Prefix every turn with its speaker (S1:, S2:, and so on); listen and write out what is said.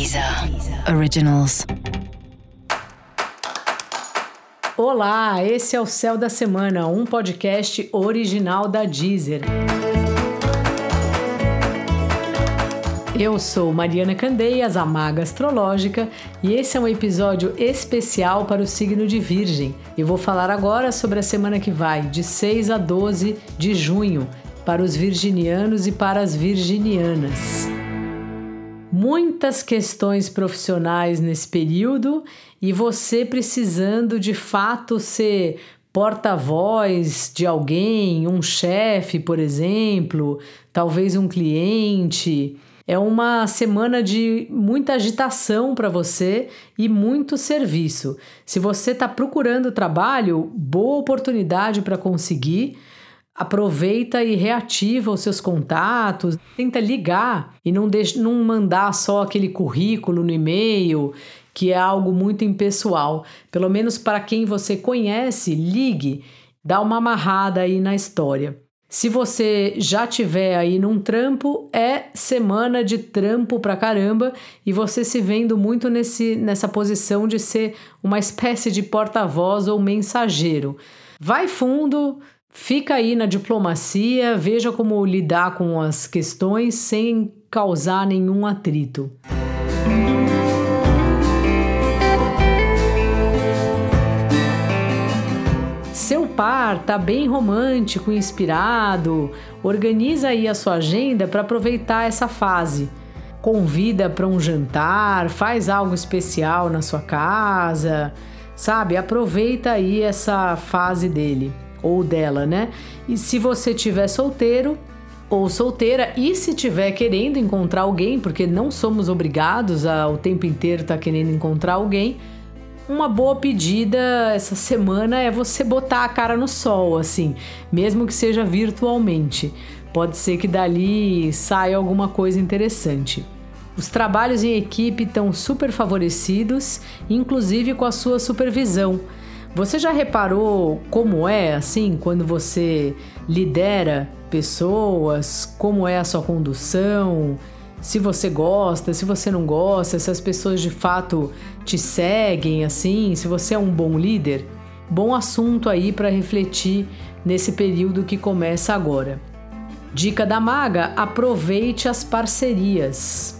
S1: Deezer Originals.
S2: Olá, esse é o Céu da Semana, um podcast original da Deezer. Eu sou Mariana Candeias, a maga astrológica, e esse é um episódio especial para o signo de Virgem. Eu vou falar agora sobre a semana que vai, de 6 a 12 de junho, para os virginianos e para as virginianas muitas questões profissionais nesse período e você precisando de fato ser porta-voz de alguém, um chefe, por exemplo, talvez um cliente. É uma semana de muita agitação para você e muito serviço. Se você está procurando trabalho, boa oportunidade para conseguir aproveita e reativa os seus contatos, tenta ligar e não, deixa, não mandar só aquele currículo no e-mail, que é algo muito impessoal. Pelo menos para quem você conhece, ligue, dá uma amarrada aí na história. Se você já tiver aí num trampo, é semana de trampo pra caramba e você se vendo muito nesse, nessa posição de ser uma espécie de porta-voz ou mensageiro. Vai fundo, Fica aí na diplomacia, veja como lidar com as questões sem causar nenhum atrito. Seu par tá bem romântico, inspirado, organiza aí a sua agenda para aproveitar essa fase. Convida para um jantar, faz algo especial na sua casa, sabe? Aproveita aí essa fase dele ou dela, né? E se você tiver solteiro ou solteira e se tiver querendo encontrar alguém, porque não somos obrigados a o tempo inteiro estar tá querendo encontrar alguém, uma boa pedida essa semana é você botar a cara no sol, assim, mesmo que seja virtualmente. Pode ser que dali saia alguma coisa interessante. Os trabalhos em equipe estão super favorecidos, inclusive com a sua supervisão. Você já reparou como é assim quando você lidera pessoas? Como é a sua condução? Se você gosta, se você não gosta, se as pessoas de fato te seguem assim, se você é um bom líder? Bom assunto aí para refletir nesse período que começa agora. Dica da maga: aproveite as parcerias.